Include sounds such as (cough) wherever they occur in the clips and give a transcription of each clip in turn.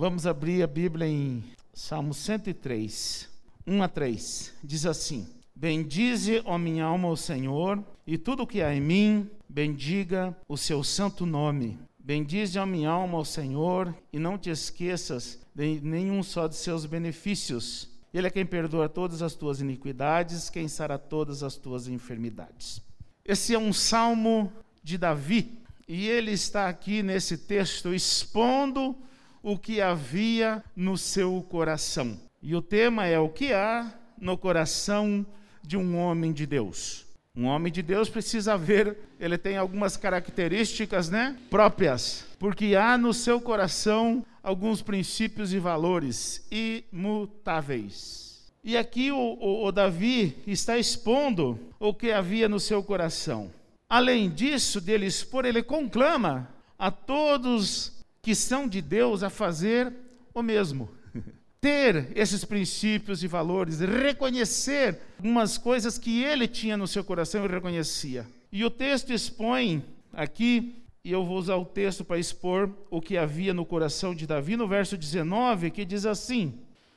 Vamos abrir a Bíblia em Salmo 103, 1 a 3. Diz assim: Bendize, ó minha alma, o Senhor, e tudo que há em mim, bendiga o seu santo nome. Bendize, ó minha alma, o Senhor, e não te esqueças de nenhum só de seus benefícios. Ele é quem perdoa todas as tuas iniquidades, quem sara todas as tuas enfermidades. Esse é um salmo de Davi, e ele está aqui nesse texto expondo o que havia no seu coração. E o tema é o que há no coração de um homem de Deus. Um homem de Deus precisa ver, ele tem algumas características, né, próprias, porque há no seu coração alguns princípios e valores imutáveis. E aqui o, o, o Davi está expondo o que havia no seu coração. Além disso, dele expor, ele conclama a todos que são de Deus a fazer o mesmo. (laughs) Ter esses princípios e valores, reconhecer algumas coisas que ele tinha no seu coração e reconhecia. E o texto expõe aqui, e eu vou usar o texto para expor o que havia no coração de Davi, no verso 19, que diz assim: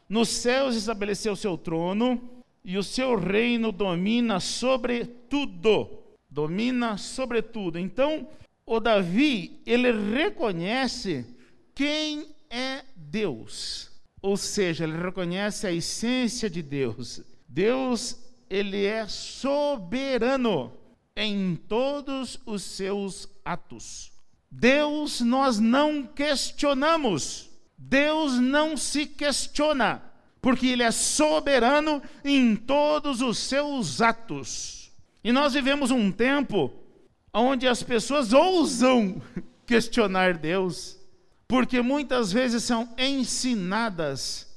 Nos céus estabeleceu o seu trono, e o seu reino domina sobre tudo. Domina sobre tudo. Então, o Davi, ele reconhece quem é Deus. Ou seja, ele reconhece a essência de Deus. Deus, ele é soberano em todos os seus atos. Deus nós não questionamos. Deus não se questiona, porque ele é soberano em todos os seus atos. E nós vivemos um tempo onde as pessoas ousam (laughs) questionar Deus, porque muitas vezes são ensinadas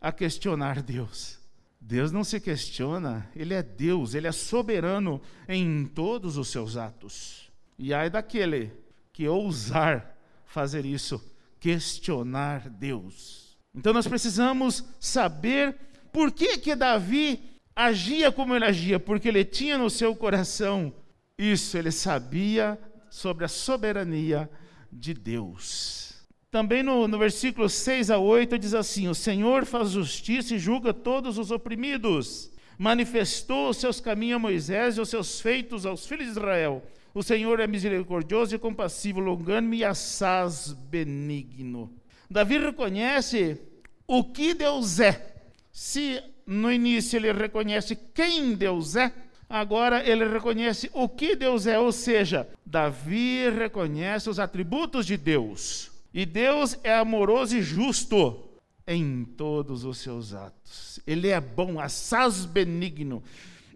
a questionar Deus. Deus não se questiona, Ele é Deus, Ele é soberano em todos os seus atos. E ai daquele que ousar fazer isso, questionar Deus. Então nós precisamos saber por que que Davi agia como ele agia, porque ele tinha no seu coração isso, ele sabia sobre a soberania de Deus. Também no, no versículo 6 a 8 diz assim: O Senhor faz justiça e julga todos os oprimidos. Manifestou os seus caminhos a Moisés e os seus feitos aos filhos de Israel. O Senhor é misericordioso e compassivo, longânime e assaz benigno. Davi reconhece o que Deus é. Se no início ele reconhece quem Deus é, agora ele reconhece o que Deus é, ou seja, Davi reconhece os atributos de Deus. E Deus é amoroso e justo em todos os seus atos. Ele é bom, assaz benigno.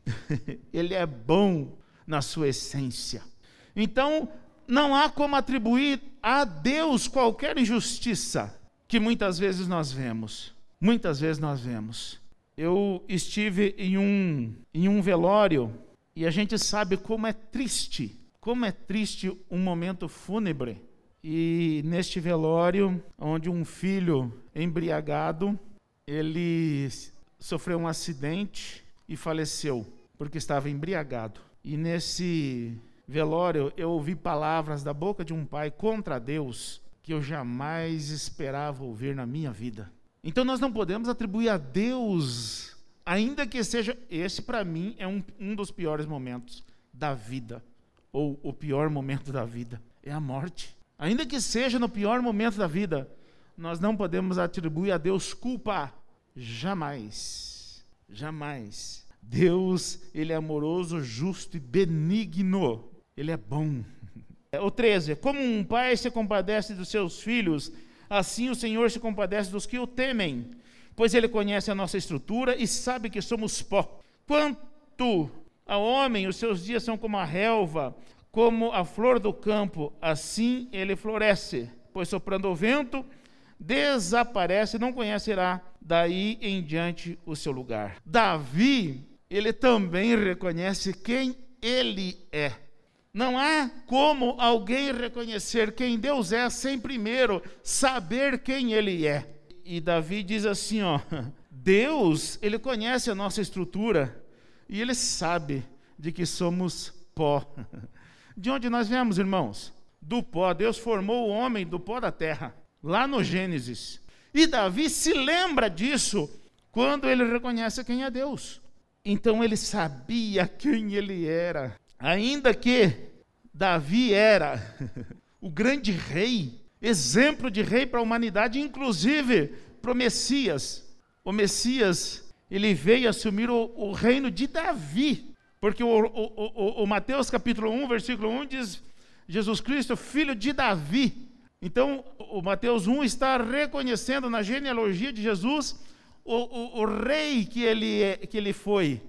(laughs) ele é bom na sua essência. Então, não há como atribuir a Deus qualquer injustiça que muitas vezes nós vemos. Muitas vezes nós vemos eu estive em um, em um velório e a gente sabe como é triste, como é triste um momento fúnebre. E neste velório, onde um filho embriagado, ele sofreu um acidente e faleceu porque estava embriagado. E nesse velório eu ouvi palavras da boca de um pai contra Deus que eu jamais esperava ouvir na minha vida. Então nós não podemos atribuir a Deus, ainda que seja. Esse, para mim, é um, um dos piores momentos da vida, ou o pior momento da vida, é a morte. Ainda que seja no pior momento da vida, nós não podemos atribuir a Deus culpa. Jamais. Jamais. Deus, Ele é amoroso, justo e benigno. Ele é bom. (laughs) O 13. Como um pai se compadece dos seus filhos, Assim o Senhor se compadece dos que o temem, pois ele conhece a nossa estrutura e sabe que somos pó. Quanto ao homem, os seus dias são como a relva, como a flor do campo, assim ele floresce, pois soprando o vento, desaparece, não conhecerá daí em diante o seu lugar. Davi, ele também reconhece quem ele é. Não há como alguém reconhecer quem Deus é sem primeiro saber quem Ele é. E Davi diz assim: ó, (laughs) Deus, Ele conhece a nossa estrutura e Ele sabe de que somos pó. (laughs) De onde nós viemos, irmãos? Do pó. Deus formou o homem do pó da terra, lá no Gênesis. E Davi se lembra disso quando ele reconhece quem é Deus. Então ele sabia quem ele era. Ainda que Davi era (laughs) o grande rei, exemplo de rei para a humanidade, inclusive para o Messias. O Messias, ele veio assumir o, o reino de Davi, porque o, o, o, Mateus capítulo 1, versículo 1 diz, Jesus Cristo, filho de Davi. Então, o Mateus 1 está reconhecendo na genealogia de Jesus o, rei que ele, é, que ele foi.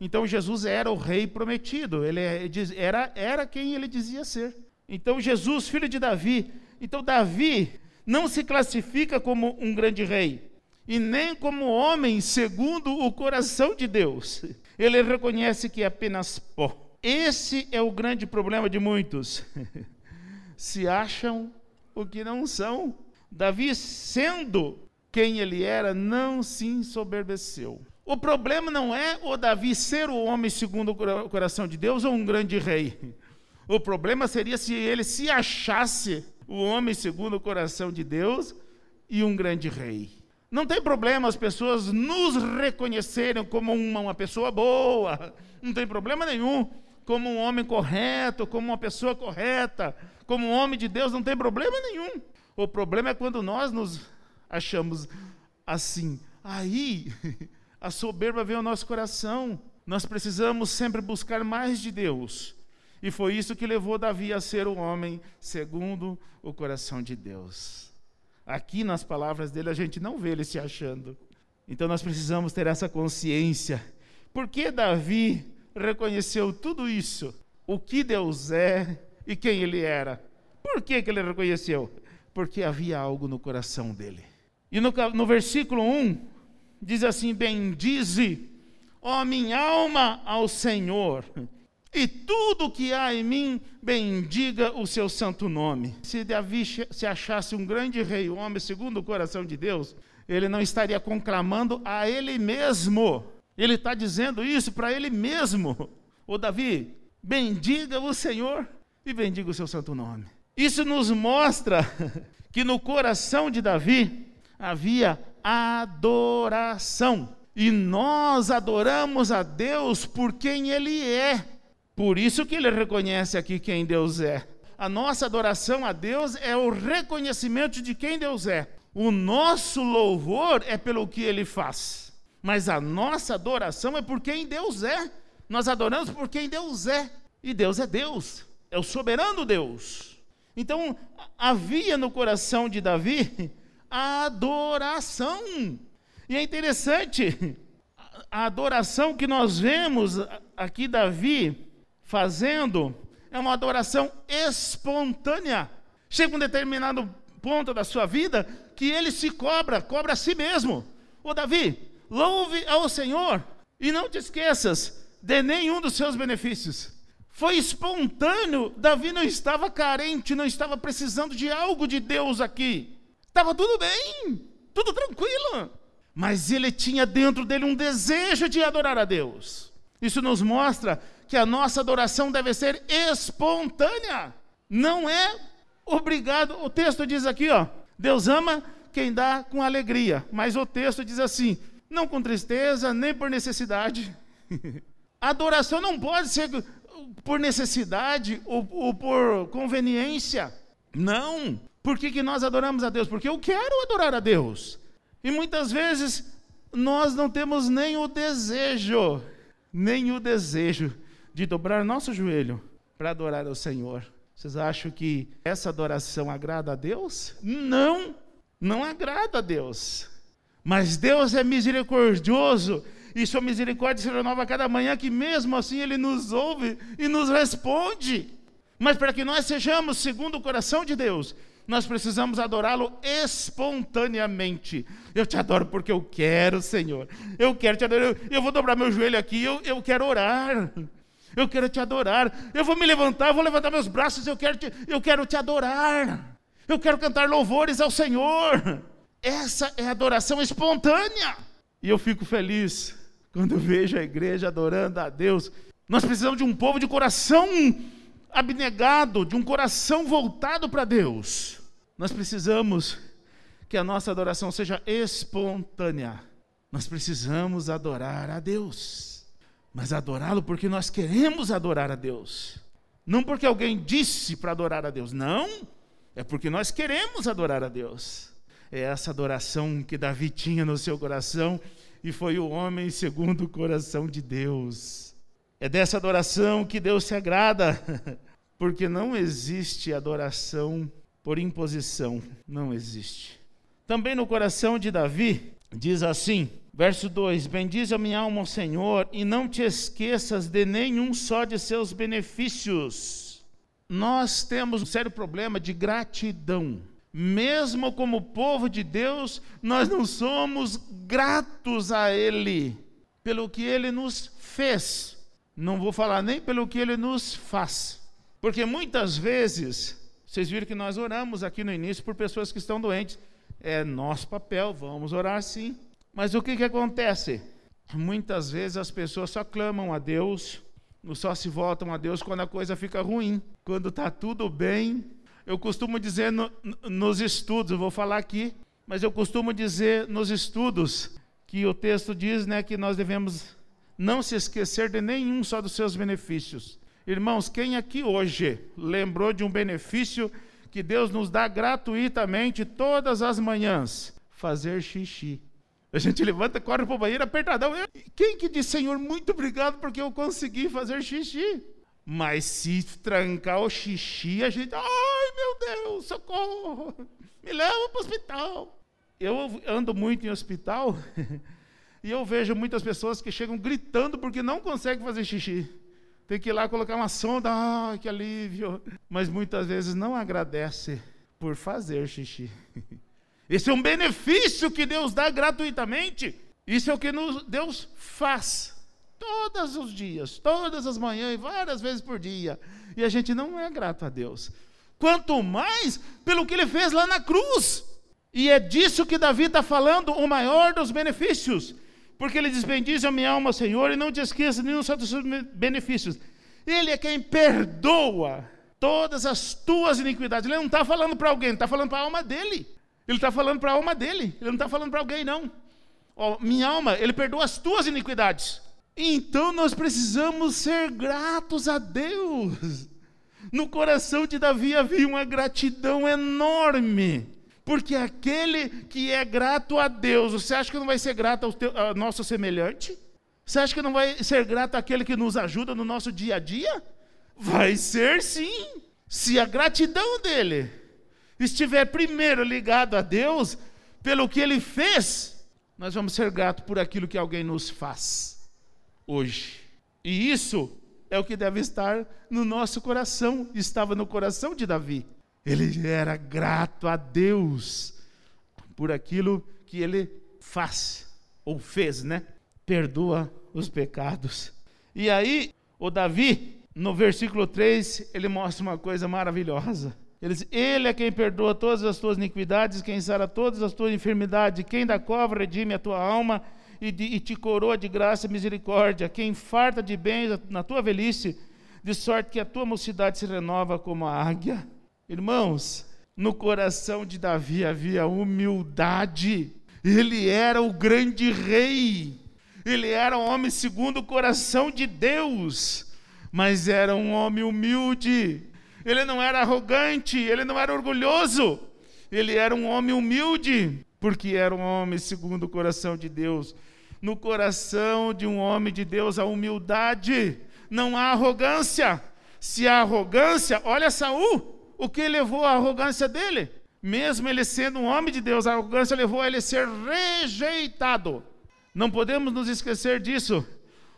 Então, Jesus era o rei prometido, ele é, era, era quem ele dizia ser. Então, Jesus, filho de Davi. Então, Davi não se classifica como um grande rei, e nem como homem segundo o coração de Deus. Ele reconhece que é apenas pó. Esse é o grande problema de muitos. (laughs) se acham o que não são. Davi, sendo quem ele era, não se ensoberbeceu. O problema não é o Davi ser o homem segundo o coração de Deus ou um grande rei. O problema seria se ele se achasse o homem segundo o coração de Deus e um grande rei. Não tem problema as pessoas nos reconhecerem como uma, uma pessoa boa, não tem problema nenhum, como um homem correto, como uma pessoa correta, como um homem de Deus, não tem problema nenhum. O problema é quando nós nos achamos assim. Aí (laughs) a soberba vem ao nosso coração. Nós precisamos sempre buscar mais de Deus. E foi isso que levou Davi a ser o homem segundo o coração de Deus. Aqui nas palavras dele a gente não vê ele se achando. Então nós precisamos ter essa consciência. Por que Davi reconheceu tudo isso? O que Deus é e quem ele era. Por que, que ele reconheceu? Porque havia algo no coração dele. E no, no versículo 1, diz assim: Bendize, ó minha alma, ao Senhor, e tudo que há em mim, bendiga o seu santo nome. Se Davi se achasse um grande rei, um homem segundo o coração de Deus, ele não estaria conclamando a ele mesmo. Ele está dizendo isso para ele mesmo. Ô Davi, bendiga o Senhor e bendiga o seu santo nome. Isso nos mostra (laughs) que no coração de Davi havia adoração. E nós adoramos a Deus por quem Ele é. Por isso que ele reconhece aqui quem Deus é. A nossa adoração a Deus é o reconhecimento de quem Deus é. O nosso louvor é pelo que ele faz. Mas a nossa adoração é por quem Deus é. Nós adoramos por quem Deus é. E Deus é Deus. É o soberano Deus. Então, havia no coração de Davi a adoração. E é interessante, a adoração que nós vemos aqui, Davi, fazendo é uma adoração espontânea. Chega um determinado ponto da sua vida que ele se cobra, cobra a si mesmo. Ô Davi, louve ao Senhor e não te esqueças de nenhum dos seus benefícios. Foi espontâneo, Davi não estava carente, não estava precisando de algo de Deus aqui. Estava tudo bem, tudo tranquilo. Mas ele tinha dentro dele um desejo de adorar a Deus. Isso nos mostra que a nossa adoração deve ser espontânea, não é obrigado. O texto diz aqui, ó, Deus ama quem dá com alegria, mas o texto diz assim: não com tristeza, nem por necessidade. (laughs) adoração não pode ser por necessidade ou, ou por conveniência. Não. Por que, que nós adoramos a Deus? Porque eu quero adorar a Deus. E muitas vezes nós não temos nem o desejo, nem o desejo de dobrar nosso joelho para adorar ao Senhor. Vocês acham que essa adoração agrada a Deus? Não, não agrada a Deus. Mas Deus é misericordioso e sua misericórdia se renova a cada manhã, que mesmo assim Ele nos ouve e nos responde. Mas para que nós sejamos segundo o coração de Deus, nós precisamos adorá-lo espontaneamente. Eu te adoro porque eu quero, Senhor. Eu quero te adorar. Eu, eu vou dobrar meu joelho aqui, eu, eu quero orar eu quero te adorar. Eu vou me levantar, vou levantar meus braços, eu quero te, eu quero te adorar. Eu quero cantar louvores ao Senhor. Essa é adoração espontânea. E eu fico feliz quando vejo a igreja adorando a Deus. Nós precisamos de um povo de coração abnegado, de um coração voltado para Deus. Nós precisamos que a nossa adoração seja espontânea. Nós precisamos adorar a Deus, mas adorá-lo porque nós queremos adorar a Deus. Não porque alguém disse para adorar a Deus, não, é porque nós queremos adorar a Deus. É essa adoração que Davi tinha no seu coração e foi o homem segundo o coração de Deus. É dessa adoração que Deus se agrada, (laughs) porque não existe adoração por imposição, não existe. Também no coração de Davi, diz assim, verso 2: Bendize a minha alma Senhor e não te esqueças de nenhum só de seus benefícios. Nós temos um sério problema de gratidão. Mesmo como povo de Deus, nós não somos gratos a Ele pelo que Ele nos fez. Não vou falar nem pelo que Ele nos faz. Porque muitas vezes, vocês viram que nós oramos aqui no início por pessoas que estão doentes é nosso papel, vamos orar sim. Mas o que, que acontece? Muitas vezes as pessoas só clamam a Deus, só se voltam a Deus quando a coisa fica ruim. Quando está tudo bem, eu costumo dizer no, nos estudos, eu vou falar aqui, mas eu costumo dizer nos estudos que o texto diz né, que nós devemos não se esquecer de nenhum só dos seus benefícios. Irmãos, quem aqui hoje lembrou de um benefício que Deus nos dá gratuitamente todas as manhãs, fazer xixi. A gente levanta, corre para o banheiro apertadão. Quem que diz, Senhor, muito obrigado porque eu consegui fazer xixi? Mas se trancar o xixi, a gente, ai meu Deus, socorro, me leva para o hospital. Eu ando muito em hospital (laughs) e eu vejo muitas pessoas que chegam gritando porque não conseguem fazer xixi. Tem que ir lá colocar uma sonda, ah, que alívio. Mas muitas vezes não agradece por fazer xixi. (laughs) Esse é um benefício que Deus dá gratuitamente. Isso é o que Deus faz todos os dias, todas as manhãs e várias vezes por dia. E a gente não é grato a Deus. Quanto mais pelo que ele fez lá na cruz. E é disso que Davi está falando, o maior dos benefícios. Porque ele diz: Bendize a minha alma, Senhor, e não te esqueça nenhum só dos seus benefícios. Ele é quem perdoa todas as tuas iniquidades. Ele não está falando para alguém, está falando para a alma dele. Ele está falando para a alma dele, ele não está falando para alguém, não. Oh, minha alma, ele perdoa as tuas iniquidades. Então nós precisamos ser gratos a Deus. No coração de Davi havia uma gratidão enorme. Porque aquele que é grato a Deus, você acha que não vai ser grato ao, teu, ao nosso semelhante? Você acha que não vai ser grato àquele que nos ajuda no nosso dia a dia? Vai ser sim. Se a gratidão dele estiver primeiro ligado a Deus, pelo que ele fez, nós vamos ser gratos por aquilo que alguém nos faz hoje. E isso é o que deve estar no nosso coração, estava no coração de Davi. Ele era grato a Deus por aquilo que ele faz, ou fez, né? Perdoa os pecados. E aí, o Davi, no versículo 3, ele mostra uma coisa maravilhosa. Ele diz: Ele é quem perdoa todas as tuas iniquidades, quem sara todas as tuas enfermidades, quem da cova redime a tua alma e, de, e te coroa de graça e misericórdia, quem farta de bens na tua velhice, de sorte que a tua mocidade se renova como a águia. Irmãos, no coração de Davi havia humildade. Ele era o grande rei. Ele era um homem segundo o coração de Deus, mas era um homem humilde. Ele não era arrogante, ele não era orgulhoso. Ele era um homem humilde, porque era um homem segundo o coração de Deus. No coração de um homem de Deus, a humildade, não há arrogância. Se há arrogância, olha Saul, o que levou à arrogância dele? Mesmo ele sendo um homem de Deus, a arrogância levou a ele ser rejeitado. Não podemos nos esquecer disso.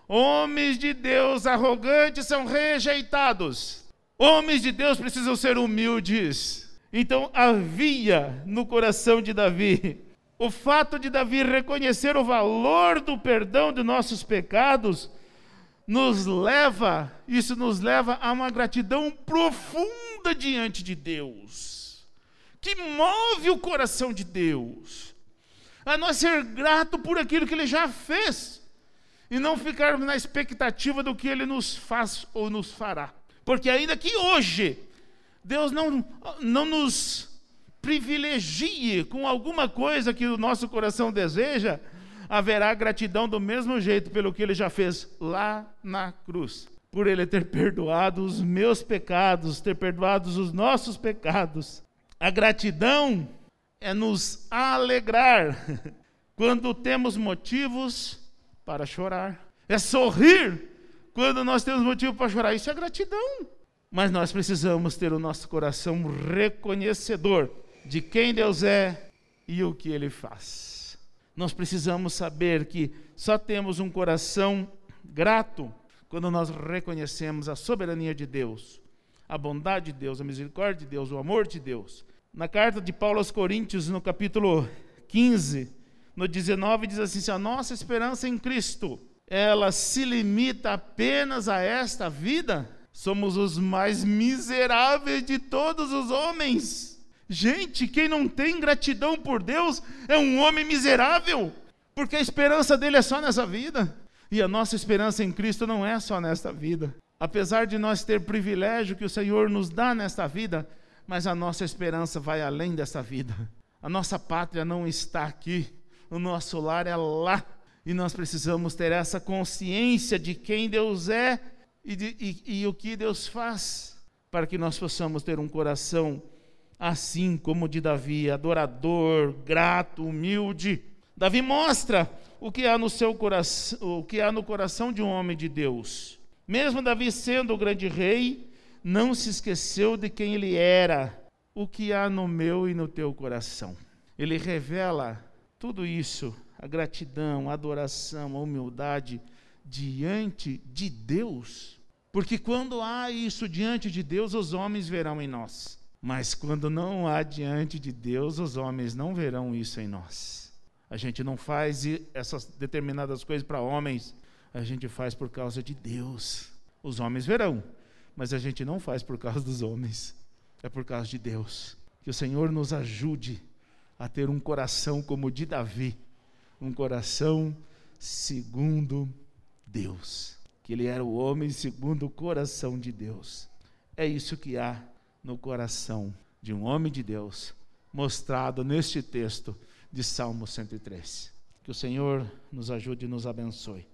Homens de Deus arrogantes são rejeitados. Homens de Deus precisam ser humildes. Então havia no coração de Davi o fato de Davi reconhecer o valor do perdão de nossos pecados nos leva, isso nos leva a uma gratidão profunda diante de Deus, que move o coração de Deus, a nós ser grato por aquilo que Ele já fez, e não ficarmos na expectativa do que Ele nos faz ou nos fará, porque ainda que hoje Deus não, não nos privilegie com alguma coisa que o nosso coração deseja, haverá gratidão do mesmo jeito pelo que ele já fez lá na cruz. Por ele ter perdoado os meus pecados, ter perdoado os nossos pecados. A gratidão é nos alegrar (laughs) quando temos motivos para chorar. É sorrir quando nós temos motivo para chorar. Isso é gratidão. Mas nós precisamos ter o nosso coração reconhecedor de quem Deus é e o que ele faz. Nós precisamos saber que só temos um coração grato quando nós reconhecemos a soberania de Deus, a bondade de Deus, a misericórdia de Deus, o amor de Deus. Na carta de Paulo aos Coríntios, no capítulo 15, no 19, diz assim: a nossa esperança em Cristo, ela se limita apenas a esta vida? Somos os mais miseráveis de todos os homens. Gente, quem não tem gratidão por Deus é um homem miserável, porque a esperança dele é só nessa vida. E a nossa esperança em Cristo não é só nesta vida. Apesar de nós ter privilégio que o Senhor nos dá nesta vida, mas a nossa esperança vai além dessa vida. A nossa pátria não está aqui, o nosso lar é lá. E nós precisamos ter essa consciência de quem Deus é e, de, e, e o que Deus faz, para que nós possamos ter um coração assim como de Davi, adorador, grato, humilde. Davi mostra o que há no seu coração, o que há no coração de um homem de Deus. Mesmo Davi sendo o grande rei, não se esqueceu de quem ele era, o que há no meu e no teu coração. Ele revela tudo isso, a gratidão, a adoração, a humildade diante de Deus. Porque quando há isso diante de Deus, os homens verão em nós. Mas quando não há diante de Deus, os homens não verão isso em nós. A gente não faz essas determinadas coisas para homens, a gente faz por causa de Deus. Os homens verão, mas a gente não faz por causa dos homens, é por causa de Deus. Que o Senhor nos ajude a ter um coração como o de Davi, um coração segundo Deus. Que ele era o homem segundo o coração de Deus. É isso que há no coração de um homem de Deus, mostrado neste texto de Salmo 103. Que o Senhor nos ajude e nos abençoe.